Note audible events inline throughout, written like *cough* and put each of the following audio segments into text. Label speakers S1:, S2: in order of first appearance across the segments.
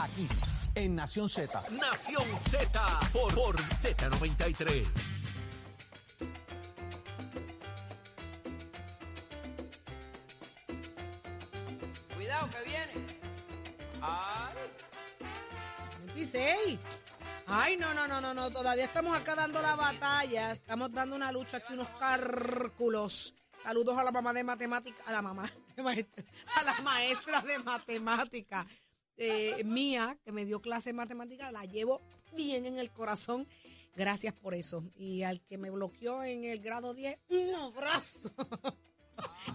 S1: Aquí, en Nación Z.
S2: Nación Z por, por Z93.
S3: Cuidado que viene. Ay.
S4: 26. Ay, no, no, no, no, no. Todavía estamos acá dando la batalla. Estamos dando una lucha aquí, unos cálculos. Saludos a la mamá de matemática, a la mamá, de maestra- *laughs* a la maestra de matemática eh, mía, que me dio clase de matemática. La llevo bien en el corazón. Gracias por eso. Y al que me bloqueó en el grado 10, un abrazo. *laughs*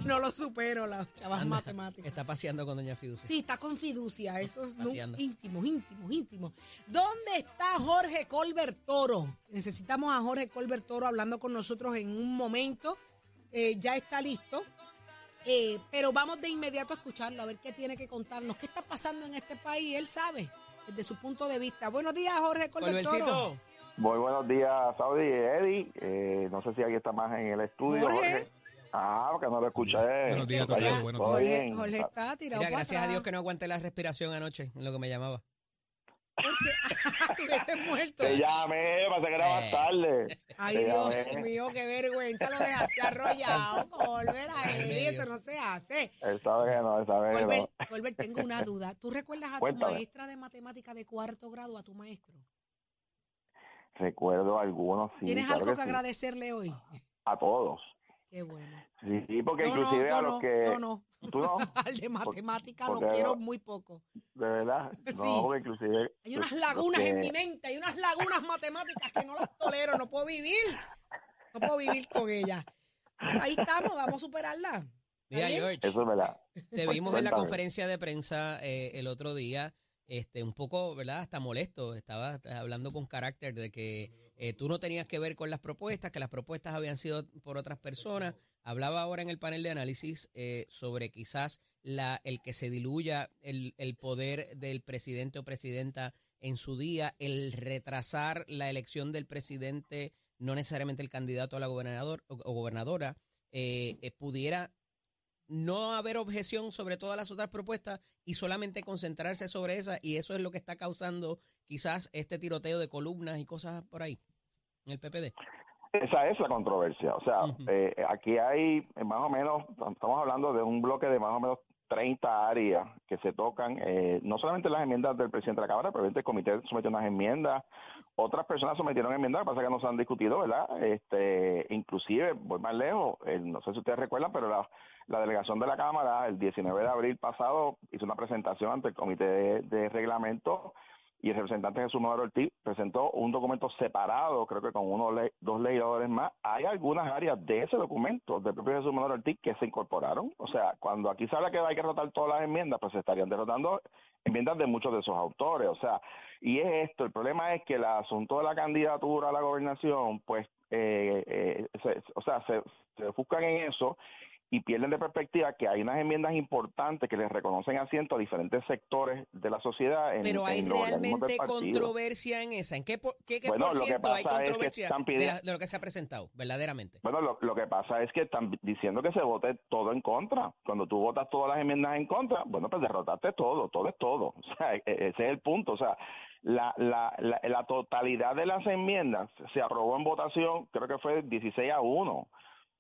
S4: no lo supero, las chavas matemáticas.
S5: Está paseando con Doña Fiducia.
S4: Sí, está con fiducia, eso es íntimo, íntimo, íntimo. ¿Dónde está Jorge Colbert Toro? Necesitamos a Jorge Colbert Toro hablando con nosotros en un momento. Eh, ya está listo. Eh, pero vamos de inmediato a escucharlo, a ver qué tiene que contarnos. ¿Qué está pasando en este país? Él sabe, desde su punto de vista. Buenos días, Jorge Colbert Toro.
S5: Colbercito,
S6: Muy buenos días, Saudi y Eddie. Eh, no sé si alguien está más en el estudio.
S4: Jorge.
S6: Ah, porque no lo escuché.
S7: Buenos días,
S6: bien,
S7: buenos
S6: todo
S4: Jorge. Jorge está tirado
S5: mira, gracias a. Dios que no aguanté la respiración anoche, en lo que me llamaba. *laughs*
S4: Te hubieses muerto.
S6: Te llamé, pasé que era más
S5: Eh.
S6: tarde.
S4: Ay,
S6: Te
S4: Dios
S6: llamé.
S4: mío, qué vergüenza, lo dejaste arrollado, Colbert, ay,
S5: medio.
S4: eso no se hace.
S6: Él sabe que no, él sabe que no.
S4: Colbert, Colbert, tengo una duda. ¿Tú recuerdas a tu maestra de matemática de cuarto grado, a tu maestro?
S6: Recuerdo algunos, sí.
S4: ¿Tienes
S6: claro
S4: algo que,
S6: sí.
S4: agradecerle hoy?
S6: A todos.
S4: Qué bueno.
S6: Sí, sí, porque
S4: Yo no,
S6: inclusive
S4: yo
S6: a los
S4: no,
S6: que...
S4: yo no.
S6: ¿Tú no? *laughs*
S4: Al de matemática lo quiero muy poco.
S6: De verdad. *laughs*
S4: Sí.
S6: No, porque inclusive...
S4: Hay unas
S6: los-
S4: lagunas en
S6: que-
S4: mi mente, hay unas lagunas matemáticas que no las tolero, no puedo vivir. No puedo vivir con ellas. Pero ahí estamos, vamos a superarla.
S5: Mira? George,
S6: Eso es verdad.
S5: te vimos en la conferencia de prensa eh, el otro día, este, un poco, ¿verdad? Hasta molesto. Estaba hablando con carácter de que eh, tú no tenías que ver con las propuestas, que las propuestas habían sido por otras personas. Hablaba ahora en el panel de análisis eh, sobre quizás la, el que se diluya el, poder del presidente o presidenta en su día, el retrasar la elección del presidente, no necesariamente el candidato a la gobernador o, o gobernadora, eh, eh, pudiera no haber objeción sobre todas las otras propuestas y solamente concentrarse sobre esa y eso es lo que está causando quizás este tiroteo de columnas y cosas por ahí en el PPD.
S6: Esa es la controversia. O sea, eh, aquí hay eh, más o menos, estamos hablando de un bloque de más o menos 30 áreas que se tocan, eh, no solamente las enmiendas del presidente de la Cámara, pero el comité sometió unas enmiendas, otras personas sometieron enmiendas, lo que pasa es que no se han discutido, ¿verdad? Este, inclusive, voy más lejos, eh, no sé si ustedes recuerdan, pero la, la delegación de la Cámara el 19 de abril pasado hizo una presentación ante el comité de, de reglamento y el representante Jesús Maduro Ortiz presentó un documento separado, creo que con uno le- dos legisladores más. Hay algunas áreas de ese documento del propio Jesús Maduro Ortiz que se incorporaron. O sea, cuando aquí se habla que hay que rotar todas las enmiendas, pues se estarían derrotando enmiendas de muchos de esos autores. O sea, y es esto, el problema es que el asunto de la candidatura a la gobernación, pues, eh, eh, o sea, se, ofuscan en eso y pierden de perspectiva que hay unas enmiendas importantes que les reconocen asiento a diferentes sectores de la sociedad. En,
S5: Pero hay
S6: en
S5: realmente controversia en esa. ¿En qué por, qué, qué
S6: Bueno,
S5: por
S6: lo que
S5: ciento hay
S6: pasa es que
S5: controversia
S6: están
S5: de,
S6: pidiendo-
S5: la- de lo que se ha presentado, verdaderamente?
S6: Bueno, lo, lo que pasa es que están diciendo que se vote todo en contra. Cuando tú votas todas las enmiendas en contra, bueno, pues derrotaste todo, todo es todo. *laughs* O sea, e- ese es el punto. O sea, la, la, la, la totalidad de las enmiendas se aprobó en votación, creo que fue 16 a 1.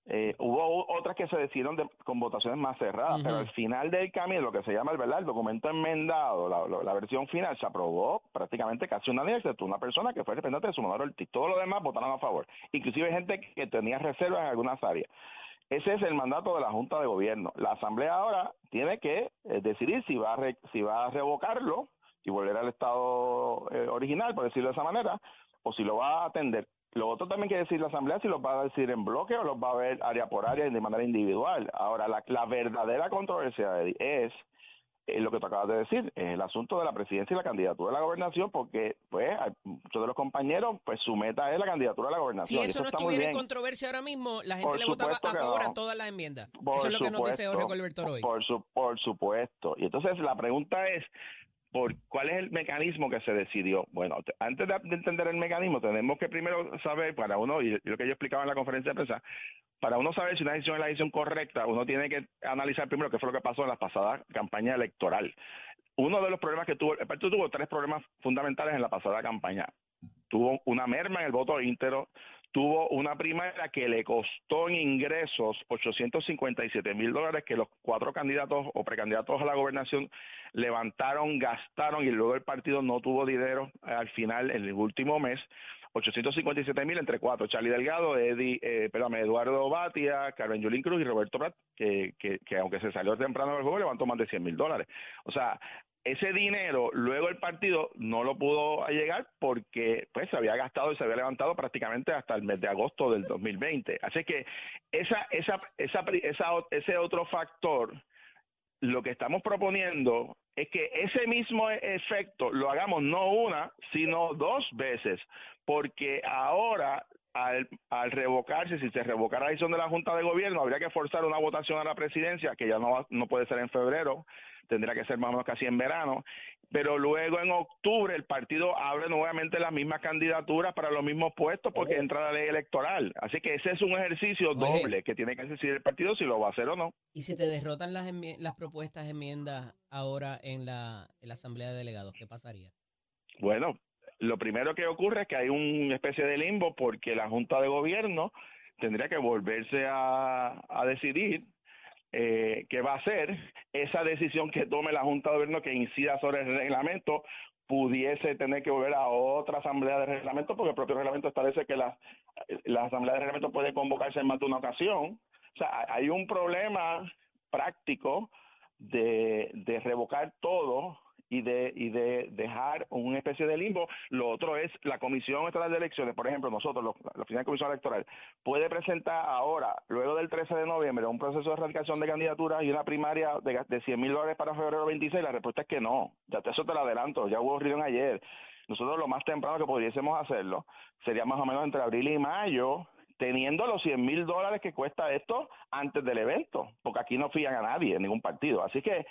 S6: Eh, hubo otras que se decidieron de- con votaciones más cerradas, pero al final del camino, lo que se llama el, ¿verdad? el documento enmendado, la, la- la versión final, se aprobó prácticamente casi unánime, excepto una persona que fue representante de su Sumador Ortiz. Todos los demás votaron a favor. Inclusive gente que tenía reservas en algunas áreas. Ese es el mandato de la Junta de Gobierno. La Asamblea ahora tiene que eh, decidir si va, a re- si va a revocarlo y volver al estado eh, original, por decirlo de esa manera, o si lo va a atender. Lo otro también que decir la Asamblea si los va a decir en bloque o los va a ver área por área de manera individual. Ahora, la, la verdadera controversia Eddie, es eh, lo que tú acabas de decir, es el asunto de la presidencia y la candidatura a la gobernación, porque pues muchos de los compañeros, pues su meta es la candidatura a la
S5: Si
S6: gobernación. y
S5: eso no
S6: está muy
S5: estuviera en controversia ahora mismo, la gente
S6: Por
S5: le votaba
S6: supuesto
S5: a favor a
S6: no.
S5: todas las enmiendas.
S6: Por
S5: eso es lo que nos dice
S6: supuesto,
S5: Jorge Colberto hoy.
S6: Por, su, por supuesto. Y entonces la pregunta es, ¿por cuál es el mecanismo que se decidió? Bueno, te- antes de, de entender el mecanismo, tenemos que primero saber, para uno, y lo que yo explicaba en la conferencia de prensa, para uno saber si una decisión es la decisión correcta, uno tiene que analizar primero qué fue lo que pasó en la pasada campaña electoral. uno de los problemas que tuvo, el partido tuvo tres problemas fundamentales en la pasada campaña. Tuvo una merma en el voto íntero, tuvo una primaria que le costó en ingresos 857 mil dólares que los cuatro candidatos o precandidatos a la gobernación levantaron, gastaron y luego el partido no tuvo dinero al final, en el último mes. 857 mil entre cuatro, Charlie Delgado, Eddie, eh, perdón, Eduardo Batia, Carmen Yulín Cruz y Roberto Prat, que, que, que aunque se salió temprano del juego, levantó más de 100 mil dólares. O sea, ese dinero luego el partido no lo pudo llegar porque pues se había gastado y se había levantado prácticamente hasta el mes de agosto del 2020. Así que esa, esa, esa, esa, ese otro factor, lo que estamos proponiendo es que ese mismo efecto lo hagamos no una, sino dos veces, porque ahora al, al, revocarse, si se revocara la decisión de la Junta de Gobierno, habría que forzar una votación a la presidencia, que ya no, no puede ser en febrero, tendrá que ser más o menos casi en verano, pero luego en octubre el partido abre nuevamente las mismas candidaturas para los mismos puestos porque entra la ley electoral. Así que ese es un ejercicio doble que tiene que decidir el partido si lo va a hacer o no.
S5: ¿Y si te derrotan las, las propuestas enmiendas ahora en la, en la Asamblea de Delegados, qué pasaría?
S6: Bueno, lo primero que ocurre es que hay una especie de limbo porque la Junta de Gobierno tendría que volverse a, decidir eh, que va a ser esa decisión que tome la Junta de Gobierno que incida sobre el reglamento pudiese tener que volver a otra asamblea de reglamento porque el propio reglamento establece que la, asamblea de reglamento puede convocarse en más de una ocasión. O sea, hay un problema práctico de revocar todo y de, y de dejar una especie de limbo. Lo otro es la Comisión Estatal de Elecciones, por ejemplo, nosotros, la Oficina de Comisión Electoral, puede presentar ahora, luego del 13 de noviembre, un proceso de erradicación de candidaturas y una primaria de, de 100 mil dólares para febrero 26. La respuesta es que no. Ya eso te lo adelanto, ya hubo reunión ayer. Nosotros lo más temprano que pudiésemos hacerlo sería más o menos entre abril y mayo, teniendo los 100 mil dólares que cuesta esto antes del evento, porque aquí no fían a nadie, en ningún partido. Así que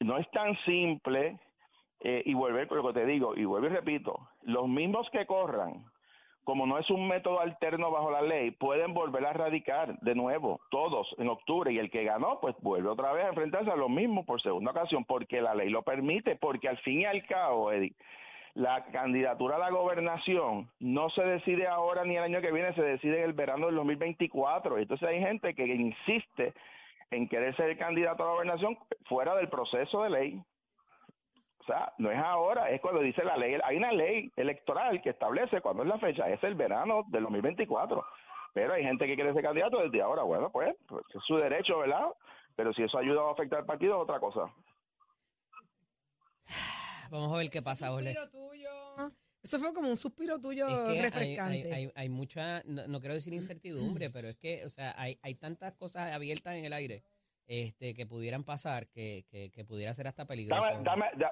S6: no es tan simple eh, y volver con lo que te digo, y vuelvo y repito, los mismos que corran, como no es un método alterno bajo la ley, pueden volver a radicar de nuevo, todos en octubre, y el que ganó, pues vuelve otra vez a enfrentarse a lo mismo por segunda ocasión, porque la ley lo permite, porque al fin y al cabo, Eddie, la candidatura a la gobernación no se decide ahora ni el año que viene, se decide en el verano del 2024. Entonces hay gente que insiste en querer ser candidato a la gobernación fuera del proceso de ley sea, no es ahora, es cuando dice la ley. Hay una ley electoral que establece cuándo es la fecha, es el verano del 2024. Pero hay gente que quiere ser candidato desde ahora. Bueno, pues, pues es su derecho, ¿verdad? Pero si eso ayuda a afectar al partido, es otra cosa.
S5: Vamos a ver qué pasa, Ole.
S4: Eso fue como un suspiro tuyo refrescante.
S5: Hay, hay, mucha, no, quiero decir incertidumbre, pero es que, o sea, hay, hay tantas cosas abiertas en el aire este, que pudieran pasar, que, que, pudiera ser hasta peligroso.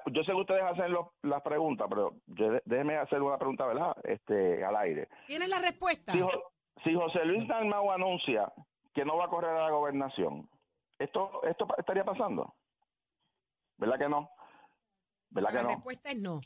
S6: yo sé que ustedes hacen las preguntas, pero déjeme hacer una pregunta, ¿verdad? Este, al aire.
S4: ¿Tienes la respuesta?
S6: Si, José Luis Dalmau anuncia que no va a correr a la gobernación, ¿esto, esto estaría pasando? ¿Verdad que no? ¿Verdad que
S4: la respuesta es no.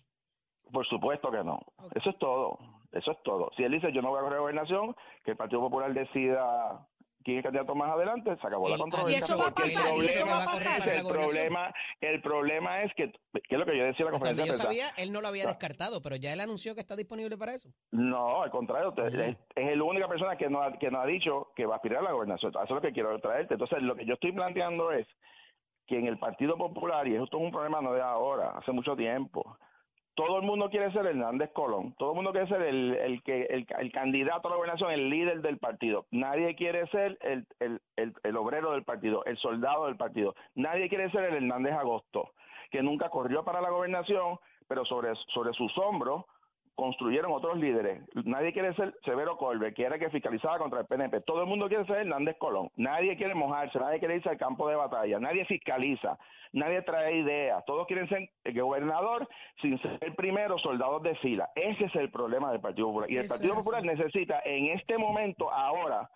S6: Por supuesto que no. Eso es todo. Eso es todo. Si él dice yo no voy a correr a la gobernación, que el Partido Popular decida quién es candidato más adelante, se acabó la controversia.
S4: Y eso va a pasar, y eso va a pasar.
S6: El problema, el problema es que, ¿qué es lo que yo decía en la conferencia
S5: yo sabía, él no lo había descartado, pero ya él anunció que está disponible para eso.
S6: No, al contrario, es, es la única persona que no, ha, que no ha dicho que va a aspirar a la gobernación. Eso es lo que quiero traerte. Entonces, lo que yo estoy planteando es que en el Partido Popular, y esto es un problema no de ahora, hace mucho tiempo, todo el mundo quiere ser Hernández Colón, todo el mundo quiere ser el, el que el, candidato a la gobernación, el líder del partido. Nadie quiere ser el, el, el, obrero del partido, el soldado del partido. Nadie quiere ser el Hernández Agosto, que nunca corrió para la gobernación, pero sobre, sobre sus hombros construyeron otros líderes. Nadie quiere ser Severo Colbe, que era que fiscalizaba contra el PNP. Todo el mundo quiere ser Hernández Colón. Nadie quiere mojarse, nadie quiere irse al campo de batalla, nadie fiscaliza, nadie trae ideas. Todos quieren ser el gobernador sin ser primero soldados de fila. Ese es el problema del Partido Popular. Y el Partido Popular necesita en este momento, ahora,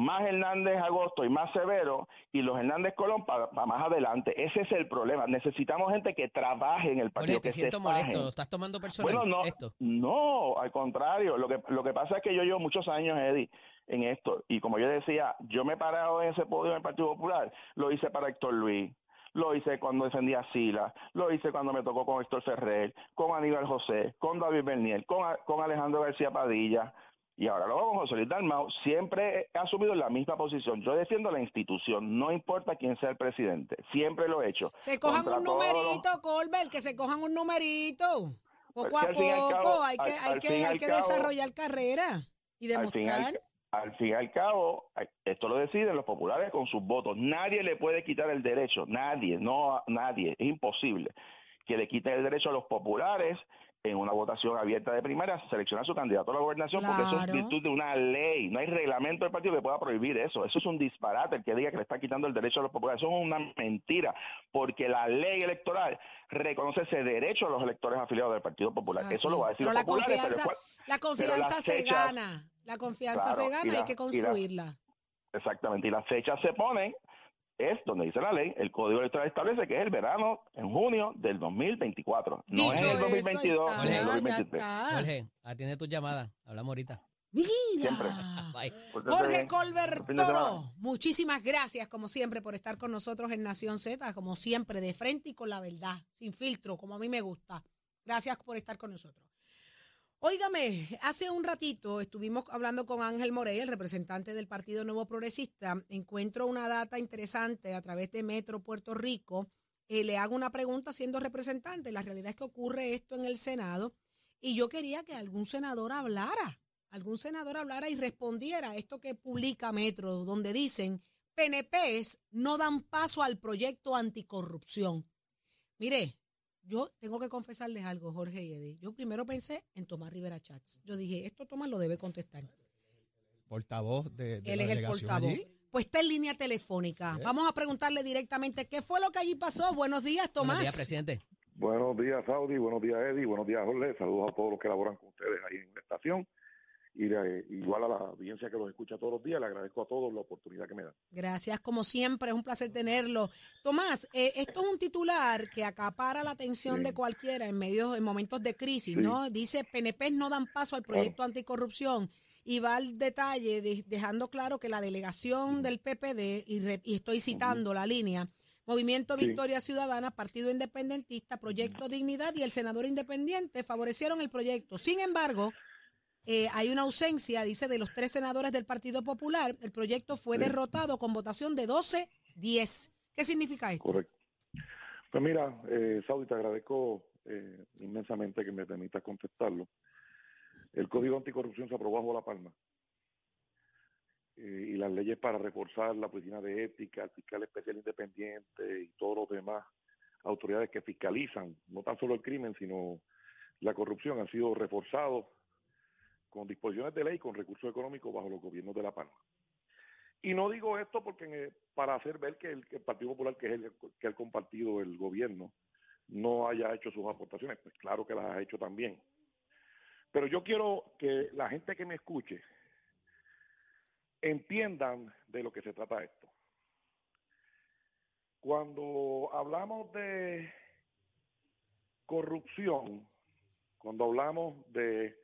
S6: más Hernández Agosto y más Severo y los Hernández Colón para más adelante. Ese es el problema. Necesitamos gente que trabaje en el partido.
S5: Oye, te siento molesto. ¿Estás tomando personal
S6: bueno, no,
S5: esto?
S6: No, al contrario. Lo que, lo que pasa es que yo llevo muchos años, Eddie, en esto. Y como yo decía, yo me he parado en ese podio en el Partido Popular. Lo hice para Héctor Luis, lo hice cuando defendía a Sila, lo hice cuando me tocó con Héctor Ferrer, con Aníbal José, con David Bernier, con Alejandro García Padilla. Y ahora lo con José Luis Dalmau. Siempre he asumido la misma posición. Yo defiendo la institución, no importa quién sea el presidente. Siempre lo he hecho.
S4: Se cojan
S6: Contra
S4: un
S6: todos los-
S4: numerito, Colbert, que se cojan un numerito. Poco
S6: Pues
S4: a
S6: y al
S4: poco,
S6: cabo-
S4: hay que,
S6: al-
S4: hay
S6: al
S4: que,
S6: fin y
S4: hay
S6: al
S4: que
S6: cabo-
S4: desarrollar carrera y
S6: al fin,
S4: demostrar.
S6: al, fin y al cabo, esto lo deciden los populares con sus votos. Nadie le puede quitar el derecho, nadie, no a- nadie, es imposible que le quiten el derecho a los populares en una votación abierta de primaria a seleccionar su candidato a la gobernación, porque eso es virtud de una ley, no hay reglamento del partido que pueda prohibir eso. Eso es un disparate el que diga que le está quitando el derecho a los populares. Eso es una mentira, porque la ley electoral reconoce ese derecho a los electores afiliados del Partido Popular.
S4: Ah,
S6: eso
S4: sí.
S6: lo va a decir
S4: Pero
S6: los
S4: la
S6: populares, pero
S4: la confianza se
S6: fechas-
S4: gana. La confianza
S6: Claro,
S4: se
S6: y
S4: gana,
S6: la-
S4: hay que
S6: y la-
S4: construirla.
S6: Exactamente, y las fechas se ponen, es donde dice la ley, el Código Electoral establece que es el verano en junio del 2024, no
S4: Dicho
S6: es el
S4: eso,
S6: 2022
S4: ahí
S6: ni el
S4: está, ya
S6: 2023.
S4: está.
S5: Jorge, atiende tu llamada. Hablamos ahorita.
S4: Mira.
S6: Siempre.
S5: Bye.
S6: Pórtate
S4: Jorge
S6: bien.
S4: Colbert
S6: Buen fin de semana.
S4: Toro, muchísimas gracias como siempre por estar con nosotros en Nación Z, como siempre, de frente y con la verdad, sin filtro, como a mí me gusta. Gracias por estar con nosotros. Óigame, hace un ratito estuvimos hablando con Ángel Morey, el representante del Partido Nuevo Progresista. Encuentro una data interesante a través de Metro Puerto Rico. Eh, le hago una pregunta siendo representante. La realidad es que ocurre esto en el Senado y yo quería que algún senador hablara, algún senador hablara y respondiera a esto que publica Metro, donde dicen PNPs no dan paso al proyecto anticorrupción. Mire, yo tengo que confesarles algo, Jorge y Eddie. Yo primero pensé en Tomás Rivera Chats. Yo dije, esto Tomás lo debe contestar.
S1: Portavoz de, de
S4: Él
S1: la
S4: es el
S1: delegación
S4: portavoz.
S1: allí.
S4: Pues está en línea telefónica.
S1: Sí.
S4: Vamos a preguntarle directamente qué fue lo que allí pasó. Buenos días, Tomás.
S5: Buenos días, presidente.
S7: Buenos días, Saudi. Buenos días, Eddie. Buenos días, Jorge. Saludos a todos los que laboran con ustedes ahí en la estación. Y de- igual a la audiencia que los escucha todos los días, le agradezco a todos la oportunidad que me dan.
S4: Gracias, como siempre, es un placer tenerlo. Tomás, eh, esto es un titular que acapara la atención
S7: Sí.
S4: de cualquiera en medio, en momentos de crisis,
S7: Sí.
S4: ¿no? Dice, PNP no dan paso al proyecto anticorrupción y va al detalle de- dejando claro que la delegación del PPD, y, re- y estoy citando la línea, Movimiento
S7: Sí.
S4: Victoria Ciudadana, Partido Independentista, Proyecto Dignidad y el senador independiente favorecieron el proyecto. Sin embargo, eh, hay una ausencia, dice, de los tres senadores del Partido Popular. El proyecto fue
S7: Sí.
S4: derrotado con votación de 12-10. ¿Qué significa esto?
S7: Correcto. Pues mira, eh, Saudi, te agradezco eh, inmensamente que me permitas contestarlo. El Código Anticorrupción se aprobó bajo la palma. Eh, y las leyes para reforzar la oficina de ética, el fiscal especial independiente y todos los demás autoridades que fiscalizan no tan solo el crimen, sino la corrupción han sido reforzados con disposiciones de ley, con recursos económicos bajo los gobiernos de La Palma. Y no digo esto porque eh, para hacer ver que el, que el Partido Popular, que es el que ha compartido el gobierno, no haya hecho sus aportaciones. Pues claro que las ha hecho también. Pero yo quiero que la gente que me escuche entiendan de lo que se trata esto. Cuando hablamos de corrupción, cuando hablamos de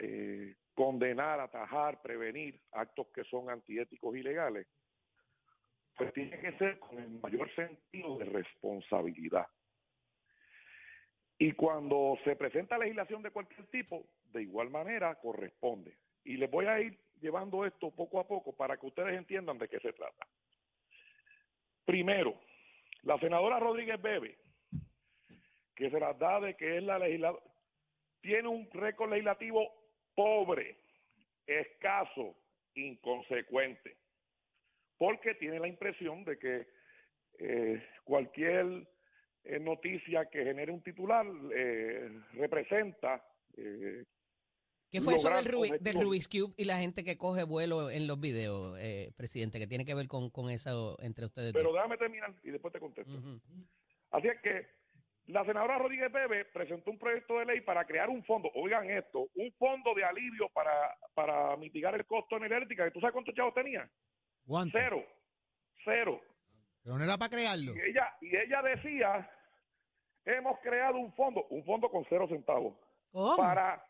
S7: eh, condenar, atajar, prevenir actos que son antiéticos y legales, pues tiene que ser con el mayor sentido de responsabilidad. Y cuando se presenta legislación de cualquier tipo, de igual manera corresponde. Y les voy a ir llevando esto poco a poco para que ustedes entiendan de qué se trata. Primero, la senadora Rodríguez Bebe, que se las da de que es la legisladora, tiene un récord legislativo pobre, escaso, inconsecuente, porque tiene la impresión de que eh, cualquier eh, noticia que genere un titular eh, representa eh,
S5: ¿Qué fue eso del, Rubi- del. Rubik's Cube y la gente que coge vuelo en los videos, eh, presidente, que tiene que ver con, con eso entre ustedes
S7: Pero
S5: dos?
S7: déjame terminar y después te contesto.
S5: Ujú.
S7: Así es que la senadora Rodríguez Bebe presentó un proyecto de ley para crear un fondo, oigan esto, un fondo de alivio para, para mitigar el costo energético. ¿Tú sabes cuántos chavos tenía?
S1: ¿Cuánto?
S7: Cero. Cero.
S1: Pero no era para crearlo.
S7: Y ella, y ella decía, hemos creado un fondo, un fondo con cero centavos,
S4: ¿Cómo?
S7: para,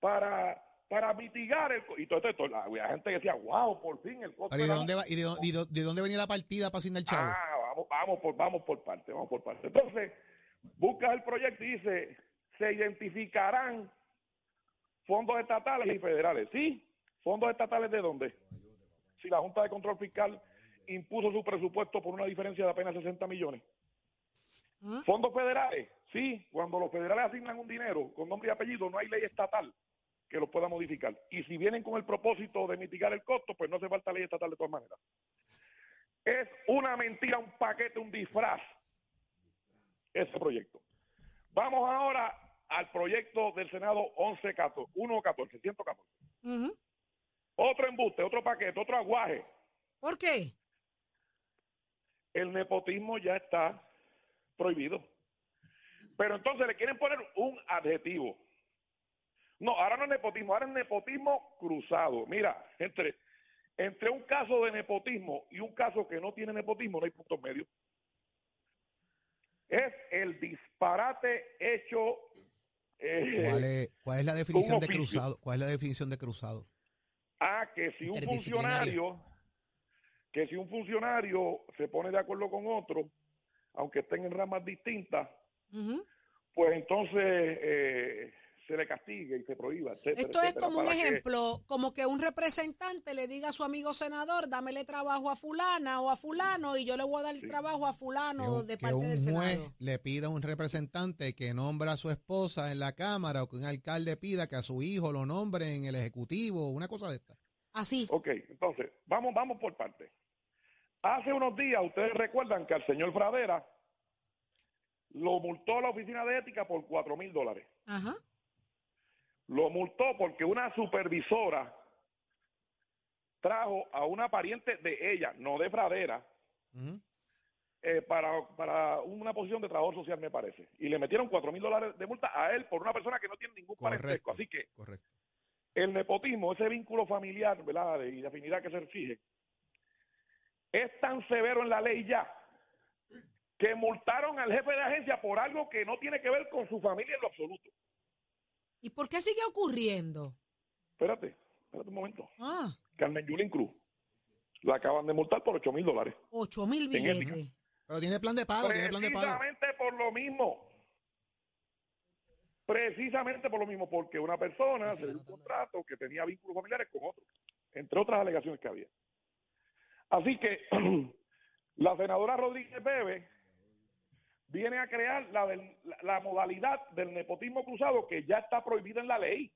S7: para, para mitigar el costo. Y todo esto, la, la gente decía, wow, por fin el costo.
S1: Pero ¿y de dónde, va, y de, y de- de dónde venía la partida para asignar el chavo?
S7: Ah, vamos, vamos por, vamos por parte, vamos por parte. Entonces, buscas el proyecto y dice, se identificarán fondos estatales y federales. ¿Sí? ¿Fondos estatales de dónde? Si la Junta de Control Fiscal impuso su presupuesto por una diferencia de apenas 60 millones.
S4: ¿Ah?
S7: Fondos federales, sí, cuando los federales asignan un dinero con nombre y apellido, no hay ley estatal que lo pueda modificar. Y si vienen con el propósito de mitigar el costo, pues no hace falta ley estatal de todas maneras. Es una mentira, un paquete, un disfraz, ese proyecto. Vamos ahora al proyecto del Senado 1114, 114, 114.
S4: Ujú.
S7: Otro embuste, otro paquete, otro aguaje.
S4: ¿Por qué?
S7: El nepotismo ya está prohibido. Pero entonces le quieren poner un adjetivo. No, ahora no es nepotismo, ahora es nepotismo cruzado. Mira, entre, entre un caso de nepotismo y un caso que no tiene nepotismo no hay punto medio. Es el disparate hecho. eh,
S1: ¿Cuál es, cuál es la definición de cruzado? ¿Cuál es la definición de cruzado?
S7: a que si un funcionario que si un funcionario se pone de acuerdo con otro, aunque estén en ramas distintas, pues entonces eh, se le castigue y se prohíba, etcétera,
S4: Esto es
S7: etcétera,
S4: como un
S7: que-
S4: ejemplo, como que un representante le diga a su amigo senador, dámele trabajo a fulana o a fulano y yo le voy a dar
S7: Sí.
S4: trabajo a
S1: Que
S4: fulano de
S1: que
S4: parte
S1: un
S4: del
S1: juez
S4: Senado.
S1: le pida a un representante que nombra a su esposa en la Cámara o que un alcalde pida que a su hijo lo nombre en el Ejecutivo, una cosa de esta.
S4: Así.
S7: Ok, entonces, vamos, vamos por partes. Hace unos días, ustedes recuerdan que al señor Fradera lo multó la oficina de ética por cuatro mil dólares.
S4: Ajá.
S7: Lo multó porque una supervisora trajo a una pariente de ella, no de Fradera,
S1: Ujú.
S7: eh, para, para una posición de trabajador social, me parece. Y le metieron cuatro mil dólares de multa a él por una persona que no tiene ningún parentesco.
S1: Correcto.
S7: Así que
S1: Correcto.
S7: el nepotismo, ese vínculo familiar, ¿verdad? Y de afinidad que se exige, es tan severo en la ley ya que multaron al jefe de agencia por algo que no tiene que ver con su familia en lo absoluto.
S4: ¿Y por qué sigue ocurriendo?
S7: Espérate, espérate un momento.
S4: Ah,
S7: Carmen Yulín Cruz la acaban de multar por ocho mil dólares.
S4: ocho mil
S7: En el
S4: billetes.
S1: Pero tiene plan de pago, tiene plan de pago.
S7: Precisamente por lo mismo. Precisamente por lo mismo, porque una persona se dio un contrato que tenía vínculos familiares con otro, entre otras alegaciones que había. Así que *clears throat* la senadora Rodríguez Bebe viene a crear la, del- la- modalidad del nepotismo cruzado que ya está prohibida en la ley.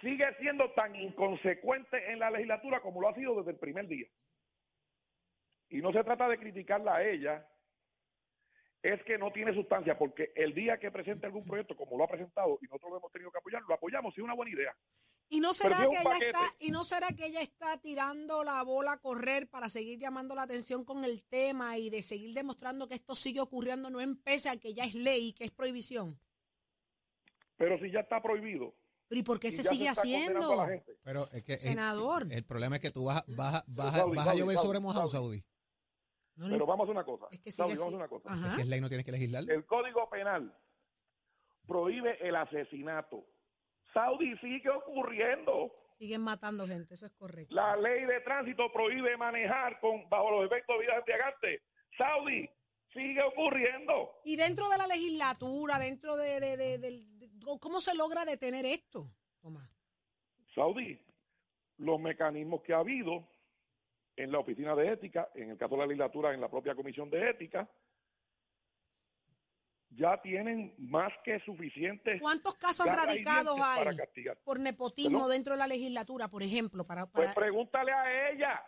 S7: Sigue siendo tan inconsecuente en la legislatura como lo ha sido desde el primer día. Y no se trata de criticarla a ella, es que no tiene sustancia, porque el día que presente algún proyecto como lo ha presentado y nosotros lo hemos tenido que apoyar, lo apoyamos, es una buena idea.
S4: ¿Y no será que ella está, y no será que ella está tirando la bola a correr para seguir llamando la atención con el tema y de seguir demostrando que esto sigue ocurriendo, no en pese a que ya es ley, que es prohibición?
S7: Pero si ya está prohibido.
S4: ¿Pero y por qué
S7: y
S4: se sigue haciendo?
S1: Pero es que el-
S4: Senador.
S1: El, problema es que tú vas, vas, vas,
S7: Saudi,
S1: vas a llover
S7: Saudi,
S1: sobre mojado,
S7: Saudi.
S1: Saudi.
S4: No, no,
S7: Pero vamos a hacer una cosa.
S4: es que
S7: Saudi, vamos a una cosa.
S1: Que si es ley no tienes que legislarlo.
S7: El Código Penal prohíbe el asesinato. Saudi sigue ocurriendo.
S4: Siguen matando gente, eso es correcto.
S7: La ley de tránsito prohíbe manejar con bajo los efectos de vida embriagante. Saudi sigue ocurriendo.
S4: Y dentro de la legislatura, dentro de, de- de- del- de- ¿cómo se logra detener esto, Tomás?
S7: Saudi, los mecanismos que ha habido en la oficina de ética, en el caso de la legislatura, en la propia comisión de ética, ya tienen más que suficientes
S4: ¿Cuántos casos radicados hay
S7: para castigar.
S4: por nepotismo dentro de la legislatura, por ejemplo? Para,
S7: Pues pregúntale a ella,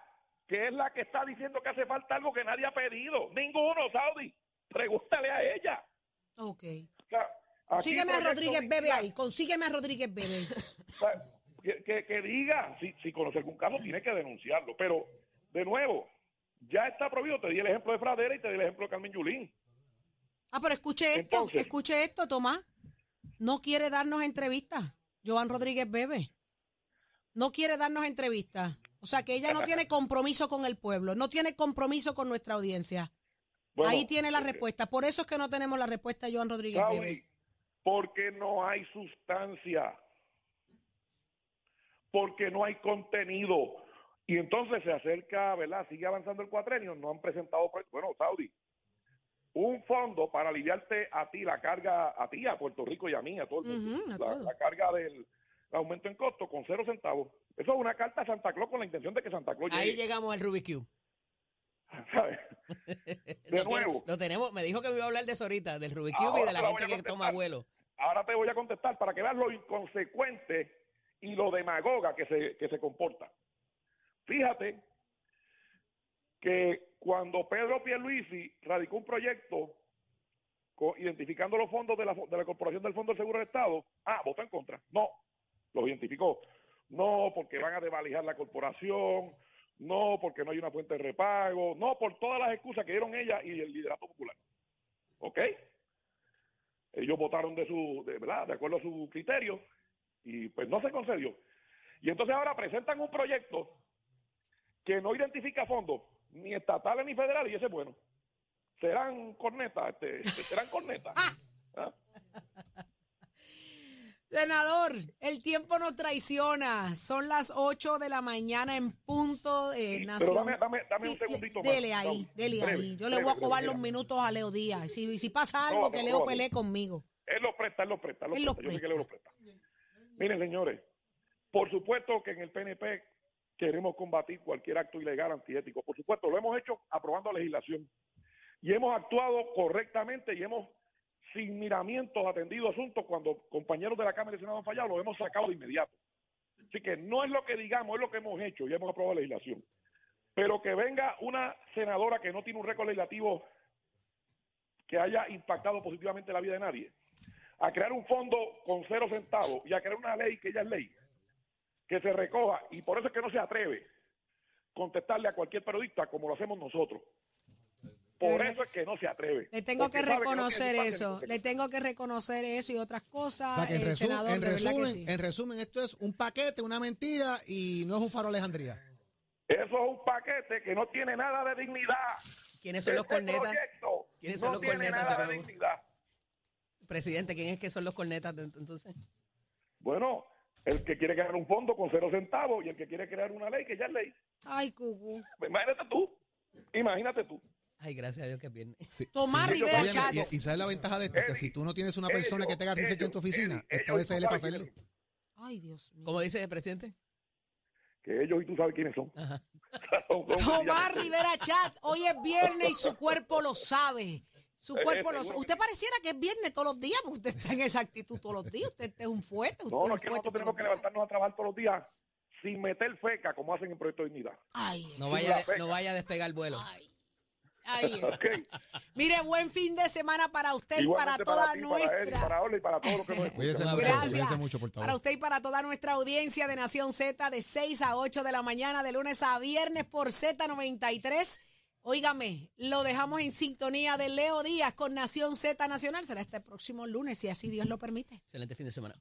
S7: que es la que está diciendo que hace falta algo que nadie ha pedido. Ninguno, Saudi. Pregúntale a ella.
S4: Ok.
S7: O sea,
S4: Consígueme a Rodríguez Bebe ahí, consígueme a Rodríguez Bebe.
S7: O sea, que, que- que diga, si, si conoce algún caso, tiene que denunciarlo. Pero, de nuevo, ya está prohibido. Te di el ejemplo de Fradera y te di el ejemplo de Carmen Yulín.
S4: Ah, pero escuche esto,
S7: Entonces-
S4: escuche esto, Tomás. No quiere darnos entrevistas, Joan Rodríguez Bebe. No quiere darnos entrevistas. O sea, que ella no tiene *laughs* compromiso con el pueblo, no tiene compromiso con nuestra audiencia.
S7: Bueno,
S4: Ahí tiene la
S7: eh,
S4: respuesta. Por eso es que no tenemos la respuesta Joan Rodríguez
S7: Saudi,
S4: Bebe.
S7: porque no hay sustancia. Porque no hay contenido. Y entonces se acerca, ¿verdad? Sigue avanzando el cuatrenio, no han presentado, pro- bueno, Saudi, un fondo para aliviarte a ti la carga, a ti, a Puerto Rico y a mí, a todo el mundo, la, carga del aumento en costo con cero centavos. Eso es una carta a Santa Claus con la intención de que Santa Claus
S5: Ahí
S7: llegue,
S5: llegamos al Rubik Cube. *laughs*
S7: ¿sabes? *laughs*
S5: Lo
S7: nuevo.
S5: Lo tenemos, me dijo que me iba a hablar de eso ahorita, del Rubik
S7: Ahora
S5: Cube y de la gente que toma vuelo.
S7: Ahora te voy a contestar para que veas lo inconsecuente y lo demagoga que se, que se comporta. Fíjate que cuando Pedro Pierluisi radicó un proyecto identificando los fondos de la, de la Corporación del Fondo del Seguro del Estado, ah, votó en contra. No, los identificó. No, porque van a devalijar la corporación, no, porque no hay una fuente de repago, no, por todas las excusas que dieron ella y el liderato popular. ¿Ok? ellos votaron de su, de, ¿verdad? De acuerdo a su criterio y pues no se concedió. Y entonces ahora presentan un proyecto que no identifica fondos ni estatales ni federales y ese es bueno. Serán cornetas, este, serán cornetas. *laughs* ¿Ah?
S4: Senador, el tiempo nos traiciona. Son las 8 de la mañana en punto. Eh,
S7: Sí,
S4: nación.
S7: pero dame, dame, dame
S4: Sí,
S7: un segundito más.
S4: Dele ahí,
S7: Vamos,
S4: dele
S7: breve,
S4: ahí. Yo le voy a robar
S7: breve,
S4: los minutos a Leo Díaz. Si, si pasa algo, que Leo pelee conmigo.
S7: Él los presta, él los presta, él los presta. Yo sé que. Leo los presta. Miren, señores, por supuesto que en el PNP queremos combatir cualquier acto ilegal antiético. Por supuesto, lo hemos hecho aprobando legislación. Y hemos actuado correctamente y hemos, sin miramientos, atendido asuntos cuando compañeros de la Cámara y Senado han fallado, los hemos sacado de inmediato. Así que no es lo que digamos, es lo que hemos hecho y hemos aprobado legislación. Pero que venga una senadora que no tiene un récord legislativo que haya impactado positivamente la vida de nadie, a crear un fondo con cero centavos y a crear una ley que ya es ley, que se recoja, y por eso es que no se atreve contestarle a cualquier periodista como lo hacemos nosotros. Por eso es que no se atreve.
S4: Le tengo que
S7: no
S4: reconocer eso. Le tengo que reconocer eso y otras cosas.
S1: O sea, que en,
S4: eh,
S1: resu-
S4: senador,
S1: en resumen,
S4: sí.
S1: en resumen, esto es un paquete, una mentira y no es un faro Alejandría.
S7: Eso es un paquete que no tiene nada de dignidad.
S5: ¿Quiénes son los
S7: Este
S5: cornetas? ¿Quiénes son
S7: no
S5: los
S7: tiene
S5: cornetas
S7: nada
S5: de
S7: dignidad.
S5: Presidente, ¿quién es que son los cornetas entonces?
S7: Bueno, el que quiere crear un fondo con cero centavos y el que quiere crear una ley que ya es ley.
S4: Ay, Cucu.
S7: Imagínate tú. Imagínate tú.
S5: Ay, gracias a Dios que es viernes.
S1: Sí,
S4: Tomás
S1: sí.
S4: Rivera
S1: Óyeme,
S4: Chats.
S1: y, y sabes la ventaja de esto, que si tú no tienes una persona que te haga research en tu oficina, esta vez se le pasa el...
S4: Ay, Dios mío.
S5: ¿Cómo dice el presidente?
S7: Que ellos y tú sabes quiénes son.
S5: Ajá. *laughs*
S4: Tomás. Rivera Chat, hoy es viernes y su cuerpo lo sabe. Su
S7: Eh,
S4: cuerpo lo
S7: seguro
S4: sabe.
S7: que
S4: Usted pareciera que es viernes todos los días, porque usted está en esa actitud todos los días. Usted es un fuerte. Usted
S7: No,
S4: es
S7: no es que nosotros tenemos que levantarnos a trabajar todos los días sin meter feca como hacen en Proyecto de Dignidad.
S4: Ay,
S5: No vaya, no vaya a despegar el vuelo.
S4: ay. *laughs* Mire, buen fin de semana para usted y para toda
S7: ti, para él, y
S4: nuestra.
S7: para Ole y para todos los que nos *laughs* escuchan.
S1: Cuídense mucho,
S4: Gracias.
S1: mucho, por
S4: Para
S1: favor.
S4: usted y para toda nuestra audiencia de Nación Z de 6 a 8 de la mañana, de lunes a viernes por Z93. Óigame, lo dejamos en sintonía de Leo Díaz con Nación Z Nacional. Será este próximo lunes, si así Dios lo permite.
S5: Excelente fin de semana.